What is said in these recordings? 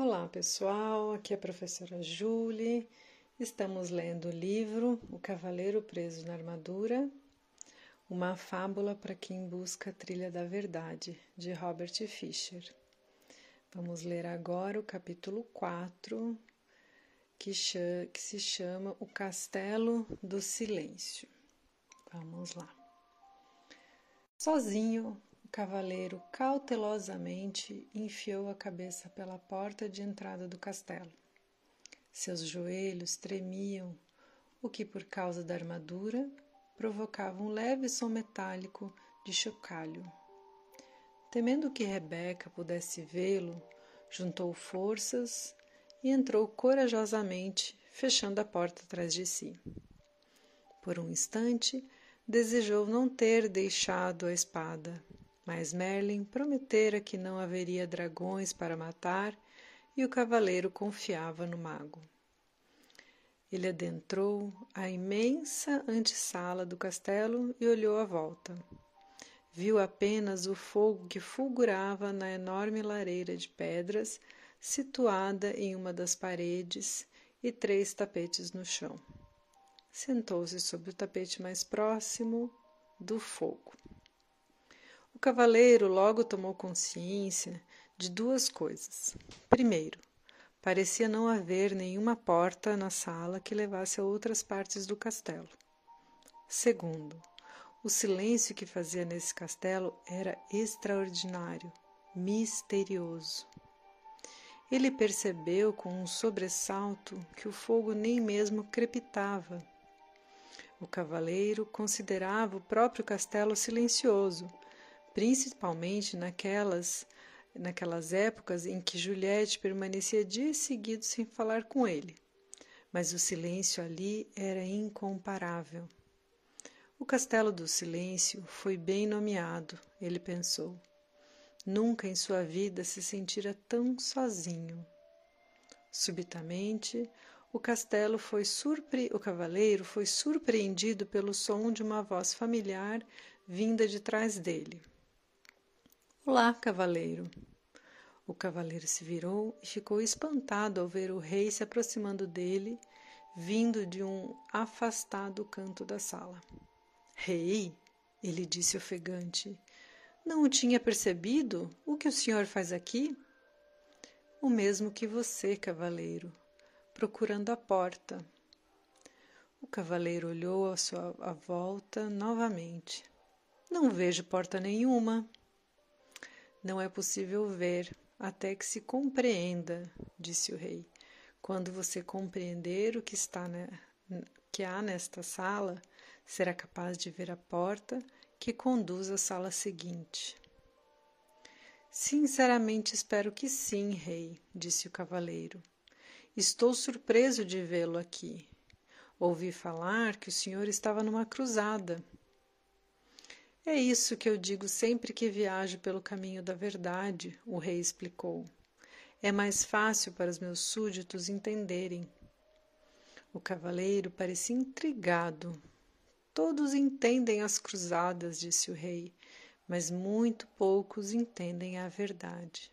Olá pessoal, aqui é a professora Julie. Estamos lendo o livro O Cavaleiro Preso na Armadura, uma fábula para quem busca a trilha da verdade, de Robert Fisher. Vamos ler agora o capítulo 4, que, que se chama O Castelo do Silêncio. Vamos lá. Sozinho, o cavaleiro cautelosamente enfiou a cabeça pela porta de entrada do castelo. Seus joelhos tremiam, o que, por causa da armadura, provocava um leve som metálico de chocalho. Temendo que Rebeca pudesse vê-lo, juntou forças e entrou corajosamente, fechando a porta atrás de si. Por um instante, desejou não ter deixado a espada, mas Merlin prometera que não haveria dragões para matar e o cavaleiro confiava no mago. Ele adentrou a imensa antessala do castelo e olhou à volta. Viu apenas o fogo que fulgurava na enorme lareira de pedras situada em uma das paredes e três tapetes no chão. Sentou-se sobre o tapete mais próximo do fogo. O cavaleiro logo tomou consciência de duas coisas. Primeiro, parecia não haver nenhuma porta na sala que levasse a outras partes do castelo. Segundo, o silêncio que fazia nesse castelo era extraordinário, misterioso. Ele percebeu com um sobressalto que o fogo nem mesmo crepitava. O cavaleiro considerava o próprio castelo silencioso principalmente naquelas naquelas épocas em que Juliette permanecia dias seguidos sem falar com ele. Mas o silêncio ali era incomparável. O Castelo do Silêncio foi bem nomeado, ele pensou. Nunca em sua vida se sentira tão sozinho. Subitamente, o castelo foi surpre... o cavaleiro foi surpreendido pelo som de uma voz familiar vinda de trás dele. Olá, cavaleiro. O cavaleiro se virou e ficou espantado ao ver o rei se aproximando dele, vindo de um afastado canto da sala. Rei, ele disse ofegante, não o tinha percebido? O que o senhor faz aqui? O mesmo que você, cavaleiro, procurando a porta. O cavaleiro olhou à sua à volta novamente. Não vejo porta nenhuma. Não é possível ver até que se compreenda, disse o rei. Quando você compreender o que está ne... que há nesta sala, será capaz de ver a porta que conduz à sala seguinte. Sinceramente espero que sim, rei, disse o cavaleiro. Estou surpreso de vê-lo aqui. Ouvi falar que o senhor estava numa cruzada. É isso que eu digo sempre que viajo pelo caminho da verdade, o rei explicou. É mais fácil para os meus súditos entenderem. O cavaleiro parecia intrigado. Todos entendem as cruzadas, disse o rei, mas muito poucos entendem a verdade.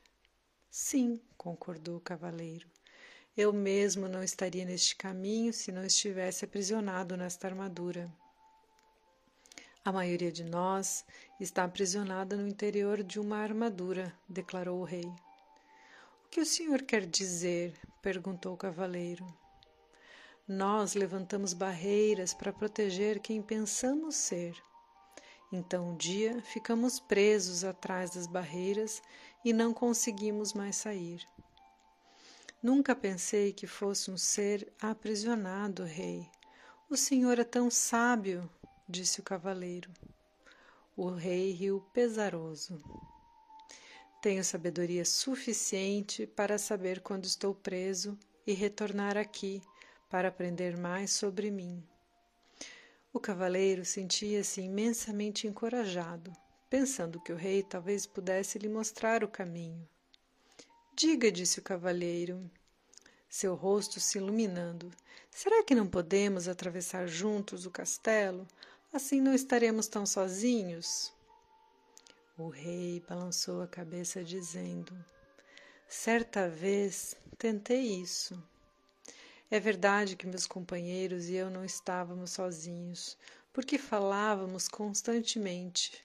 Sim, concordou o cavaleiro. Eu mesmo não estaria neste caminho se não estivesse aprisionado nesta armadura. A maioria de nós está aprisionada no interior de uma armadura, declarou o rei. O que o senhor quer dizer? perguntou o cavaleiro. Nós levantamos barreiras para proteger quem pensamos ser. Então um dia ficamos presos atrás das barreiras e não conseguimos mais sair. Nunca pensei que fosse um ser aprisionado, rei. O senhor é tão sábio, disse o cavaleiro. O rei riu pesaroso. Tenho sabedoria suficiente para saber quando estou preso e retornar aqui para aprender mais sobre mim. O cavaleiro sentia-se imensamente encorajado, pensando que o rei talvez pudesse lhe mostrar o caminho. Diga, disse o cavaleiro, seu rosto se iluminando, será que não podemos atravessar juntos o castelo Assim não estaremos tão sozinhos? O rei balançou a cabeça, dizendo: Certa vez tentei isso. É verdade que meus companheiros e eu não estávamos sozinhos, porque falávamos constantemente.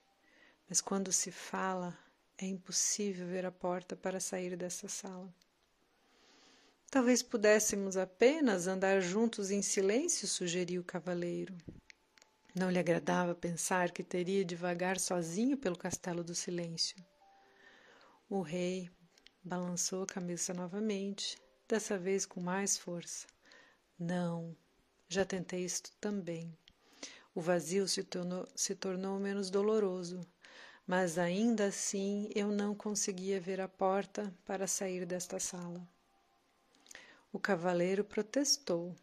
Mas quando se fala, é impossível ver a porta para sair dessa sala. Talvez pudéssemos apenas andar juntos em silêncio, sugeriu o cavaleiro. Não lhe agradava pensar que teria de vagar sozinho pelo castelo do silêncio. O rei balançou a cabeça novamente, dessa vez com mais força. Não, já tentei isto também. O vazio se tornou, se tornou menos doloroso, mas ainda assim eu não conseguia ver a porta para sair desta sala. O cavaleiro protestou.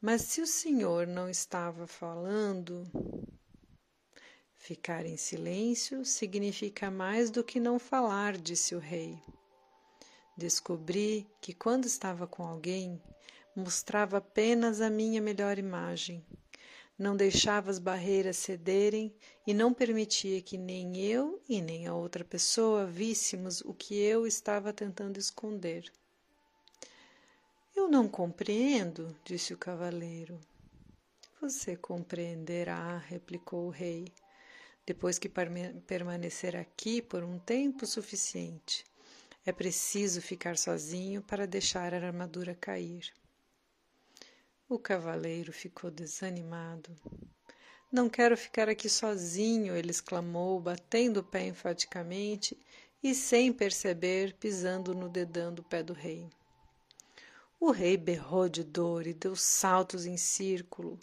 Mas se o senhor não estava falando. Ficar em silêncio significa mais do que não falar, disse o rei. Descobri que quando estava com alguém, mostrava apenas a minha melhor imagem. Não deixava as barreiras cederem e não permitia que nem eu e nem a outra pessoa víssemos o que eu estava tentando esconder. Eu não compreendo, disse o cavaleiro. Você compreenderá, replicou o rei, depois que permanecer aqui por um tempo suficiente. É preciso ficar sozinho para deixar a armadura cair. O cavaleiro ficou desanimado. Não quero ficar aqui sozinho, ele exclamou, batendo o pé enfaticamente e, sem perceber, pisando no dedão do pé do rei. O rei berrou de dor e deu saltos em círculo.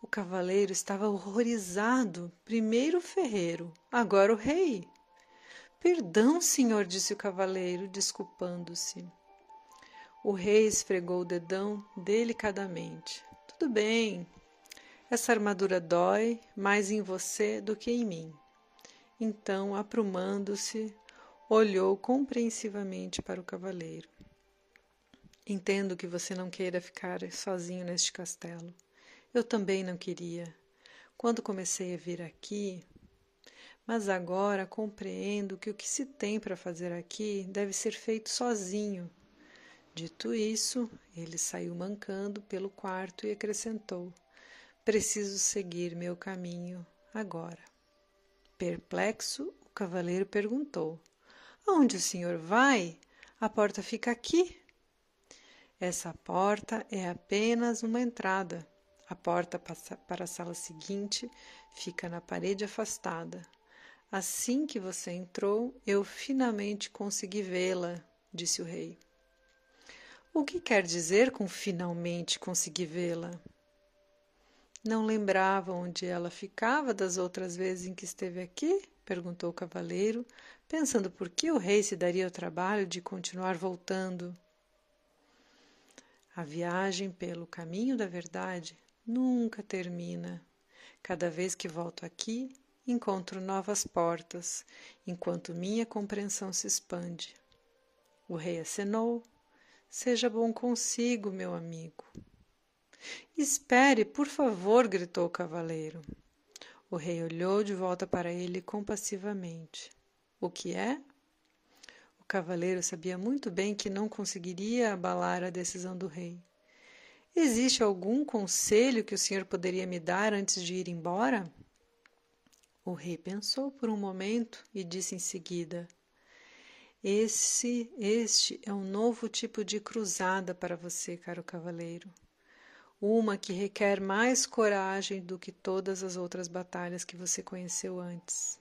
O cavaleiro estava horrorizado. Primeiro o ferreiro, agora o rei. Perdão, senhor, disse o cavaleiro, desculpando-se. O rei esfregou o dedão delicadamente. Tudo bem. Essa armadura dói mais em você do que em mim. Então, aprumando-se, olhou compreensivamente para o cavaleiro. Entendo que você não queira ficar sozinho neste castelo. Eu também não queria. Quando comecei a vir aqui, mas agora compreendo que o que se tem para fazer aqui deve ser feito sozinho. Dito isso, ele saiu mancando pelo quarto e acrescentou: Preciso seguir meu caminho agora. Perplexo, o cavaleiro perguntou: Aonde o senhor vai? A porta fica aqui. Essa porta é apenas uma entrada. A porta para a sala seguinte fica na parede afastada. Assim que você entrou, eu finalmente consegui vê-la, disse o rei. O que quer dizer com finalmente consegui vê-la? Não lembrava onde ela ficava das outras vezes em que esteve aqui? perguntou o cavaleiro, pensando por que o rei se daria o trabalho de continuar voltando. A viagem pelo caminho da verdade nunca termina. Cada vez que volto aqui, encontro novas portas, enquanto minha compreensão se expande. O rei acenou. Seja bom consigo, meu amigo. Espere, por favor, gritou o cavaleiro. O rei olhou de volta para ele compassivamente. O que é? Cavaleiro sabia muito bem que não conseguiria abalar a decisão do rei. Existe algum conselho que o senhor poderia me dar antes de ir embora? O rei pensou por um momento e disse em seguida: Esse, este é um novo tipo de cruzada para você, caro cavaleiro. Uma que requer mais coragem do que todas as outras batalhas que você conheceu antes.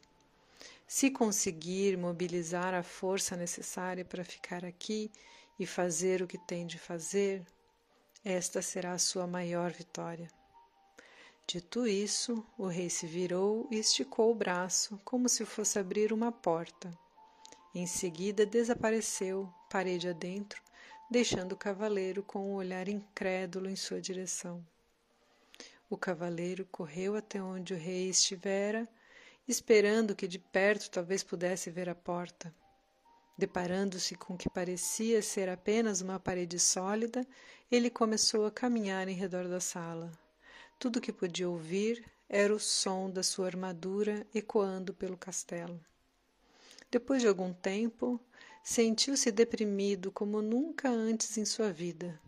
Se conseguir mobilizar a força necessária para ficar aqui e fazer o que tem de fazer, esta será a sua maior vitória. Dito isso, o rei se virou e esticou o braço como se fosse abrir uma porta. Em seguida desapareceu, parede adentro, deixando o cavaleiro com um olhar incrédulo em sua direção. O cavaleiro correu até onde o rei estivera esperando que de perto talvez pudesse ver a porta. Deparando-se com o que parecia ser apenas uma parede sólida, ele começou a caminhar em redor da sala. Tudo o que podia ouvir era o som da sua armadura ecoando pelo castelo. Depois de algum tempo, sentiu-se deprimido como nunca antes em sua vida.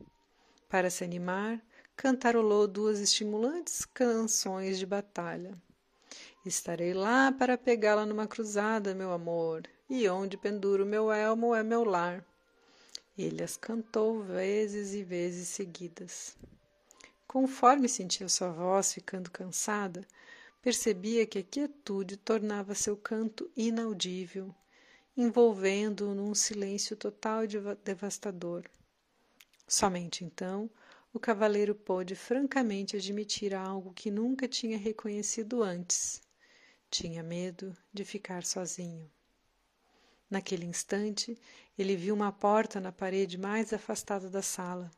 Para se animar, cantarolou duas estimulantes canções de batalha. Estarei lá para pegá-la numa cruzada, meu amor, e onde penduro meu elmo é meu lar. Ele as cantou vezes e vezes seguidas. Conforme sentia sua voz ficando cansada, percebia que a quietude tornava seu canto inaudível, envolvendo-o num silêncio total e devastador. Somente então o cavaleiro pôde francamente admitir algo que nunca tinha reconhecido antes. Tinha medo de ficar sozinho. Naquele instante, ele viu uma porta na parede mais afastada da sala.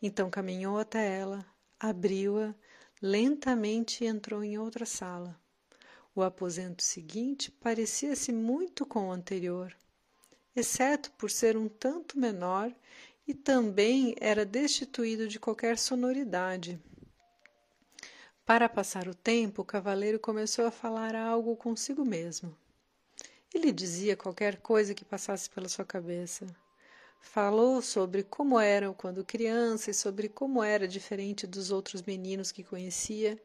Então caminhou até ela, abriu-a lentamente entrou em outra sala. O aposento seguinte parecia-se muito com o anterior, exceto por ser um tanto menor e também era destituído de qualquer sonoridade. Para passar o tempo, o cavaleiro começou a falar algo consigo mesmo. Ele dizia qualquer coisa que passasse pela sua cabeça. Falou sobre como era quando criança e sobre como era diferente dos outros meninos que conhecia,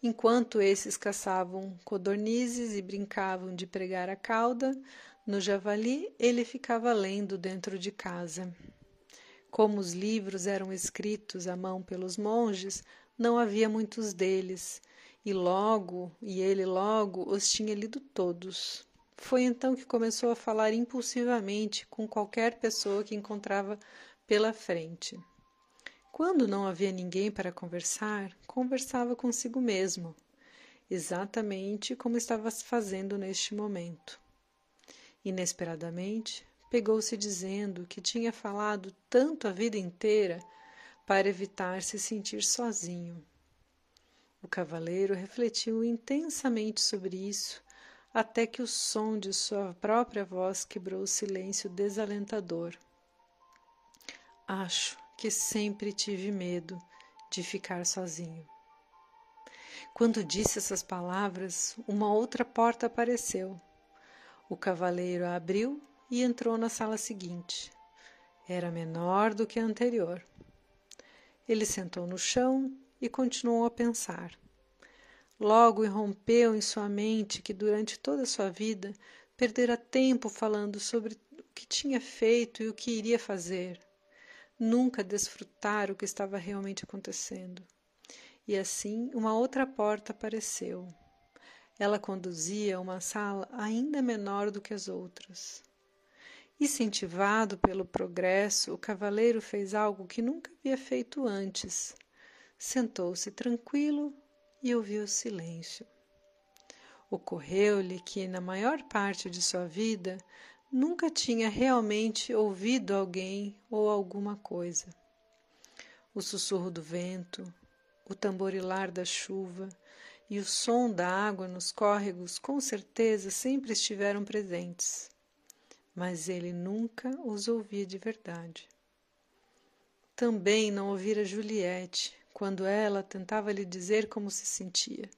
enquanto esses caçavam codornizes e brincavam de pregar a cauda, no javali ele ficava lendo dentro de casa. Como os livros eram escritos à mão pelos monges, não havia muitos deles, e logo, e ele logo os tinha lido todos. Foi então que começou a falar impulsivamente com qualquer pessoa que encontrava pela frente. Quando não havia ninguém para conversar, conversava consigo mesmo, exatamente como estava fazendo neste momento. Inesperadamente, pegou-se dizendo que tinha falado tanto a vida inteira para evitar se sentir sozinho. O cavaleiro refletiu intensamente sobre isso até que o som de sua própria voz quebrou o silêncio desalentador. Acho que sempre tive medo de ficar sozinho. Quando disse essas palavras, uma outra porta apareceu. O cavaleiro a abriu e entrou na sala seguinte. Era menor do que a anterior. Ele sentou no chão e continuou a pensar. Logo irrompeu em sua mente que durante toda a sua vida perdera tempo falando sobre o que tinha feito e o que iria fazer. Nunca desfrutar o que estava realmente acontecendo. E assim uma outra porta apareceu. Ela conduzia a uma sala ainda menor do que as outras. Incentivado pelo progresso, o cavaleiro fez algo que nunca havia feito antes. Sentou-se tranquilo e ouviu o silêncio. Ocorreu-lhe que, na maior parte de sua vida, nunca tinha realmente ouvido alguém ou alguma coisa. O sussurro do vento, o tamborilar da chuva e o som da água nos córregos com certeza sempre estiveram presentes, mas ele nunca os ouvia de verdade. Também não ouvira Juliette, quando ela tentava lhe dizer como se sentia,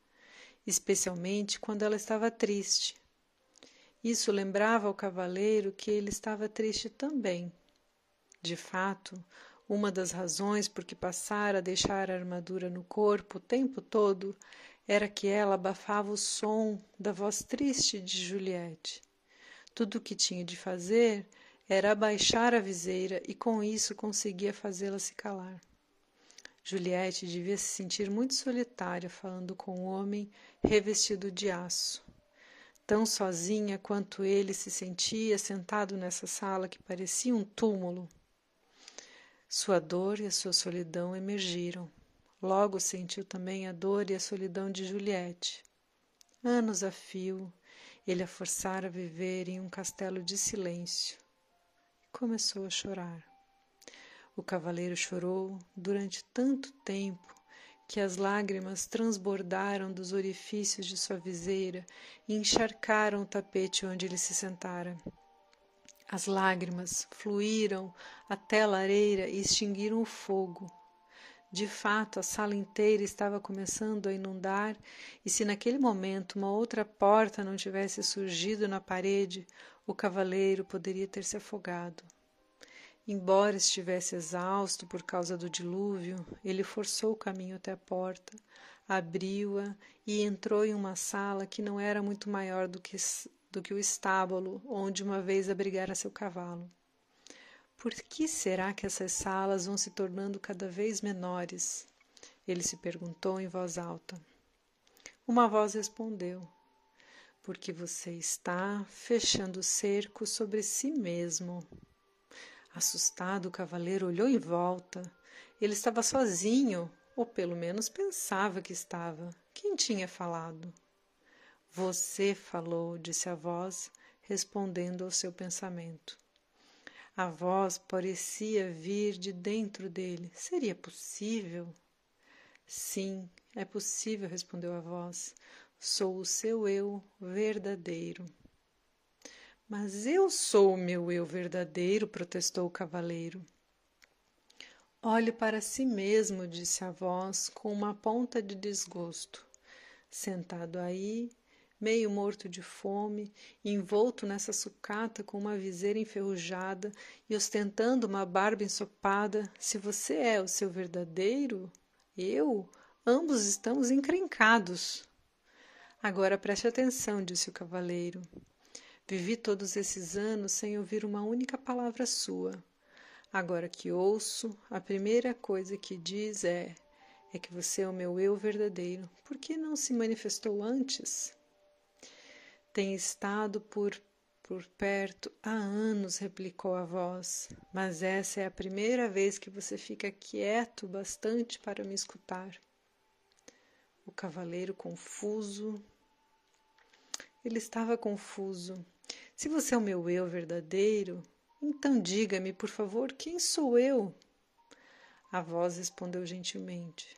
especialmente quando ela estava triste. Isso lembrava ao cavaleiro que ele estava triste também. De fato, uma das razões por que passara a deixar a armadura no corpo o tempo todo era que ela abafava o som da voz triste de Juliette. Tudo o que tinha de fazer era abaixar a viseira e com isso conseguia fazê-la se calar. Juliette devia se sentir muito solitária falando com um homem revestido de aço. Tão sozinha quanto ele se sentia sentado nessa sala que parecia um túmulo. Sua dor e a sua solidão emergiram. Logo sentiu também a dor e a solidão de Juliette. Anos a fio, ele a forçara a viver em um castelo de silêncio. Começou a chorar. O cavaleiro chorou durante tanto tempo que as lágrimas transbordaram dos orifícios de sua viseira e encharcaram o tapete onde ele se sentara. As lágrimas fluíram até a lareira e extinguiram o fogo. De fato, a sala inteira estava começando a inundar, e se naquele momento uma outra porta não tivesse surgido na parede, o cavaleiro poderia ter se afogado. Embora estivesse exausto por causa do dilúvio, ele forçou o caminho até a porta, abriu-a e entrou em uma sala que não era muito maior do que, do que o estábulo onde uma vez abrigara seu cavalo. Por que será que essas salas vão se tornando cada vez menores? Ele se perguntou em voz alta. Uma voz respondeu: Porque você está fechando o cerco sobre si mesmo. Assustado, o cavaleiro olhou em volta. Ele estava sozinho, ou pelo menos pensava que estava. Quem tinha falado? Você falou, disse a voz, respondendo ao seu pensamento. A voz parecia vir de dentro dele. Seria possível? Sim, é possível, respondeu a voz. Sou o seu eu verdadeiro. Mas eu sou o meu eu verdadeiro, protestou o cavaleiro. Olhe para si mesmo, disse a voz com uma ponta de desgosto. Sentado aí, meio morto de fome, envolto nessa sucata com uma viseira enferrujada e ostentando uma barba ensopada, se você é o seu verdadeiro, eu, ambos estamos encrencados. Agora preste atenção, disse o cavaleiro. Vivi todos esses anos sem ouvir uma única palavra sua. Agora que ouço, a primeira coisa que diz é: é que você é o meu eu verdadeiro. Por que não se manifestou antes? Tem estado por por perto há anos, replicou a voz, mas essa é a primeira vez que você fica quieto bastante para me escutar. O cavaleiro confuso. Ele estava confuso. Se você é o meu eu verdadeiro, então diga-me, por favor, quem sou eu? A voz respondeu gentilmente: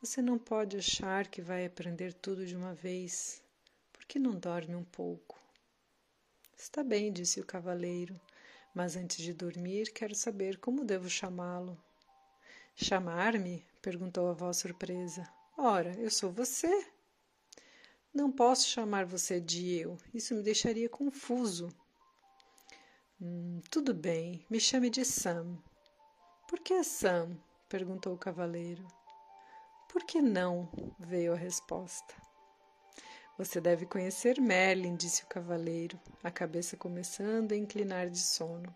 Você não pode achar que vai aprender tudo de uma vez. Que não dorme um pouco? Está bem, disse o cavaleiro, mas antes de dormir quero saber como devo chamá-lo. Chamar-me? perguntou a voz surpresa. Ora, eu sou você. Não posso chamar você de eu, isso me deixaria confuso. Hum, tudo bem, me chame de Sam. Por que Sam? perguntou o cavaleiro. Por que não? veio a resposta. Você deve conhecer Merlin, disse o cavaleiro, a cabeça começando a inclinar de sono.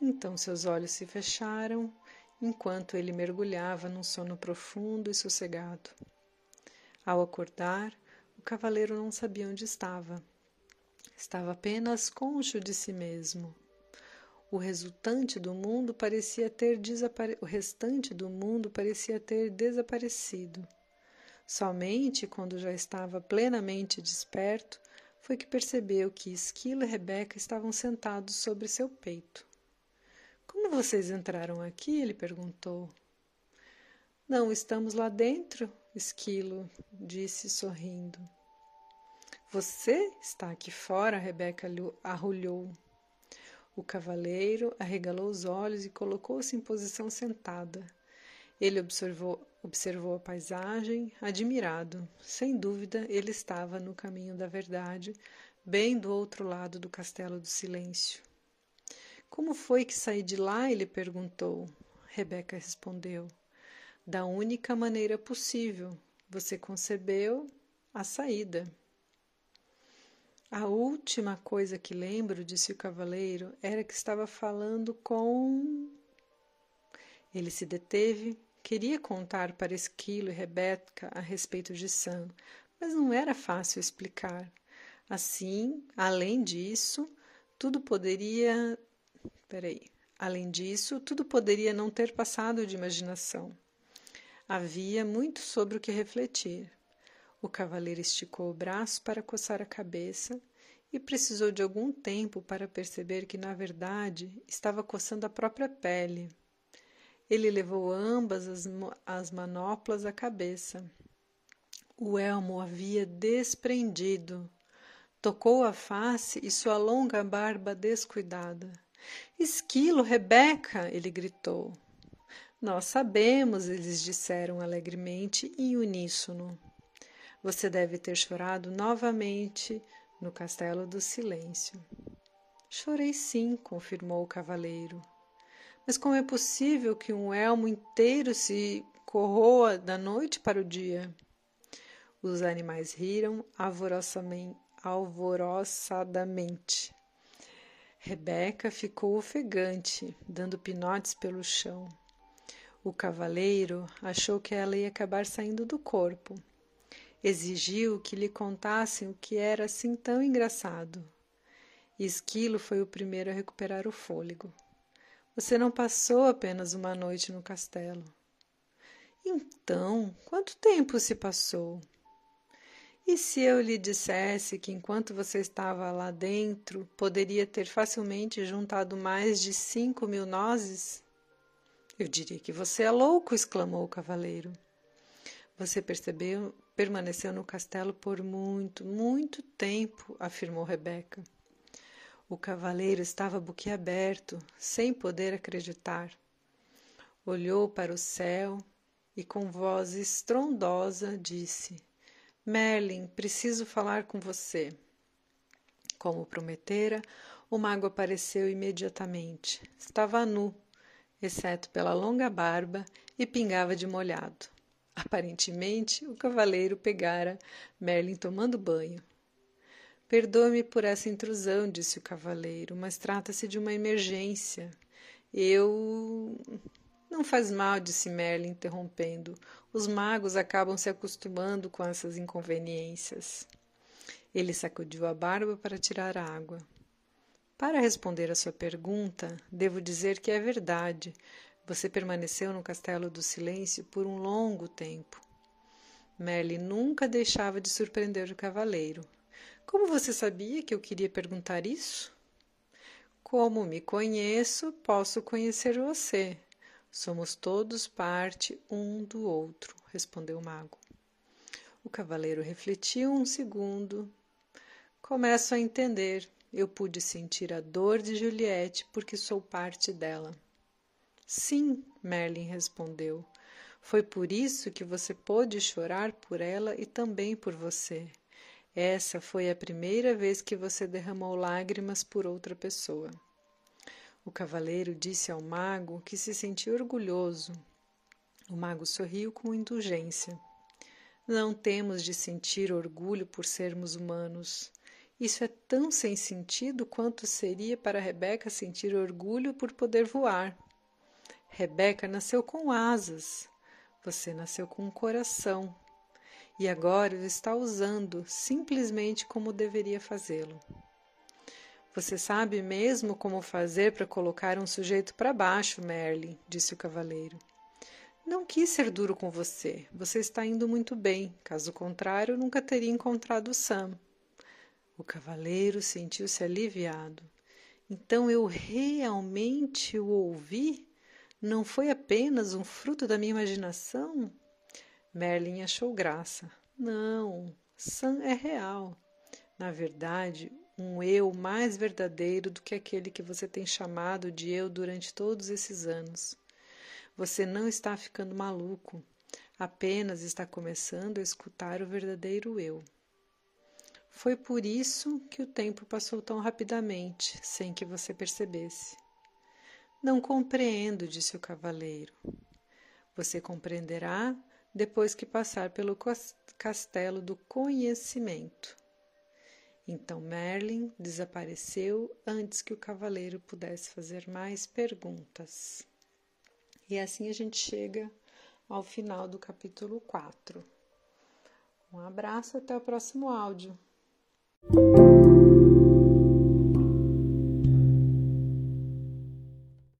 Então seus olhos se fecharam enquanto ele mergulhava num sono profundo e sossegado. Ao acordar, cavaleiro não sabia onde estava. Estava apenas cônscio de si mesmo. O resultante do mundo parecia ter desapare... o restante do mundo parecia ter desaparecido. Somente quando já estava plenamente desperto foi que percebeu que Esquilo e Rebeca estavam sentados sobre seu peito. Como vocês entraram aqui? ele perguntou. Não estamos lá dentro, Esquilo disse sorrindo. Você está aqui fora, Rebeca arrulhou. O cavaleiro arregalou os olhos e colocou-se em posição sentada. Ele observou, observou a paisagem, admirado. Sem dúvida, ele estava no caminho da verdade, bem do outro lado do castelo do silêncio. Como foi que saí de lá? ele perguntou. Rebeca respondeu: Da única maneira possível. Você concebeu a saída. A última coisa que lembro, disse o cavaleiro, era que estava falando com. Ele se deteve, queria contar para Esquilo e Rebeca a respeito de Sam, mas não era fácil explicar. Assim, além disso, tudo poderia. Peraí. Além disso, tudo poderia não ter passado de imaginação. Havia muito sobre o que refletir. O cavaleiro esticou o braço para coçar a cabeça e precisou de algum tempo para perceber que, na verdade, estava coçando a própria pele. Ele levou ambas as, as manoplas à cabeça. O elmo havia desprendido. Tocou a face e sua longa barba descuidada. Esquilo, Rebeca! ele gritou. Nós sabemos, eles disseram alegremente em uníssono. Você deve ter chorado novamente no castelo do silêncio. Chorei sim, confirmou o cavaleiro. Mas como é possível que um elmo inteiro se corroa da noite para o dia? Os animais riram alvoroçadamente. Rebeca ficou ofegante, dando pinotes pelo chão. O cavaleiro achou que ela ia acabar saindo do corpo. Exigiu que lhe contassem o que era assim tão engraçado. Esquilo foi o primeiro a recuperar o fôlego. Você não passou apenas uma noite no castelo. Então, quanto tempo se passou? E se eu lhe dissesse que enquanto você estava lá dentro, poderia ter facilmente juntado mais de cinco mil nozes? Eu diria que você é louco, exclamou o cavaleiro. Você percebeu, permaneceu no castelo por muito, muito tempo, afirmou Rebeca. O cavaleiro estava boquiaberto, sem poder acreditar. Olhou para o céu e, com voz estrondosa, disse: Merlin, preciso falar com você. Como prometera, o mago apareceu imediatamente. Estava nu, exceto pela longa barba, e pingava de molhado. Aparentemente, o cavaleiro pegara Merlin tomando banho. Perdoe-me por essa intrusão, disse o cavaleiro, mas trata-se de uma emergência. Eu. Não faz mal, disse Merlin, interrompendo. Os magos acabam se acostumando com essas inconveniências. Ele sacudiu a barba para tirar a água. Para responder a sua pergunta, devo dizer que é verdade. Você permaneceu no Castelo do Silêncio por um longo tempo. Merlin nunca deixava de surpreender o cavaleiro. Como você sabia que eu queria perguntar isso? Como me conheço, posso conhecer você. Somos todos parte um do outro, respondeu o mago. O cavaleiro refletiu um segundo. Começo a entender. Eu pude sentir a dor de Juliette porque sou parte dela. Sim, Merlin respondeu. Foi por isso que você pôde chorar por ela e também por você. Essa foi a primeira vez que você derramou lágrimas por outra pessoa. O cavaleiro disse ao mago que se sentia orgulhoso. O mago sorriu com indulgência. Não temos de sentir orgulho por sermos humanos. Isso é tão sem sentido quanto seria para Rebeca sentir orgulho por poder voar. Rebeca nasceu com asas. Você nasceu com um coração e agora o está usando simplesmente como deveria fazê-lo. Você sabe mesmo como fazer para colocar um sujeito para baixo, Merlin, disse o cavaleiro. Não quis ser duro com você. Você está indo muito bem. Caso contrário, nunca teria encontrado Sam. O cavaleiro sentiu-se aliviado. Então eu realmente o ouvi? Não foi apenas um fruto da minha imaginação? Merlin achou graça. Não, Sam é real. Na verdade, um eu mais verdadeiro do que aquele que você tem chamado de eu durante todos esses anos. Você não está ficando maluco, apenas está começando a escutar o verdadeiro eu. Foi por isso que o tempo passou tão rapidamente, sem que você percebesse. Não compreendo, disse o cavaleiro. Você compreenderá depois que passar pelo castelo do conhecimento. Então Merlin desapareceu antes que o cavaleiro pudesse fazer mais perguntas. E assim a gente chega ao final do capítulo 4. Um abraço, até o próximo áudio.